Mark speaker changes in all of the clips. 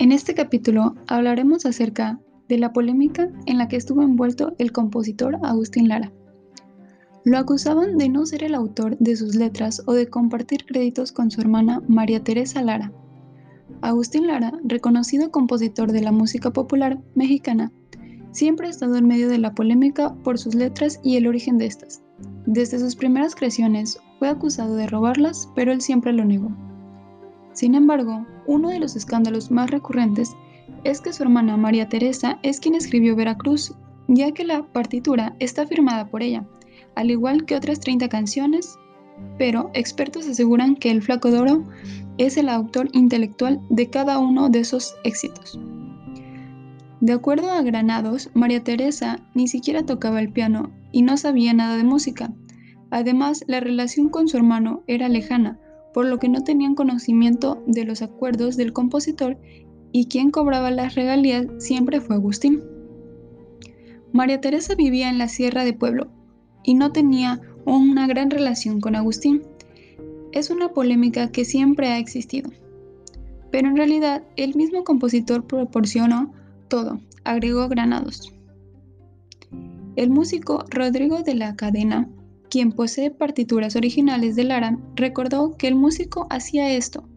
Speaker 1: En este capítulo hablaremos acerca de la polémica en la que estuvo envuelto el compositor Agustín Lara. Lo acusaban de no ser el autor de sus letras o de compartir créditos con su hermana María Teresa Lara. Agustín Lara, reconocido compositor de la música popular mexicana, siempre ha estado en medio de la polémica por sus letras y el origen de estas. Desde sus primeras creaciones fue acusado de robarlas, pero él siempre lo negó. Sin embargo, uno de los escándalos más recurrentes es que su hermana María Teresa es quien escribió Veracruz, ya que la partitura está firmada por ella, al igual que otras 30 canciones, pero expertos aseguran que el Flaco Doro es el autor intelectual de cada uno de esos éxitos. De acuerdo a Granados, María Teresa ni siquiera tocaba el piano y no sabía nada de música. Además, la relación con su hermano era lejana, por lo que no tenían conocimiento de los acuerdos del compositor y quien cobraba las regalías siempre fue Agustín. María Teresa vivía en la Sierra de Pueblo, y no tenía una gran relación con Agustín. Es una polémica que siempre ha existido. Pero en realidad el mismo compositor proporcionó todo, agregó Granados. El músico Rodrigo de la Cadena, quien posee partituras originales de Lara, recordó que el músico hacía esto.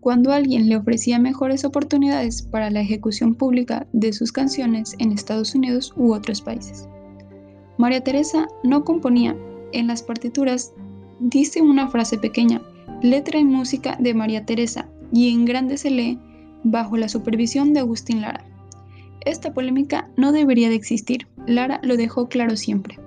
Speaker 1: Cuando alguien le ofrecía mejores oportunidades para la ejecución pública de sus canciones en Estados Unidos u otros países. María Teresa no componía. En las partituras dice una frase pequeña, letra y música de María Teresa, y en grande se lee, bajo la supervisión de Agustín Lara. Esta polémica no debería de existir, Lara lo dejó claro siempre.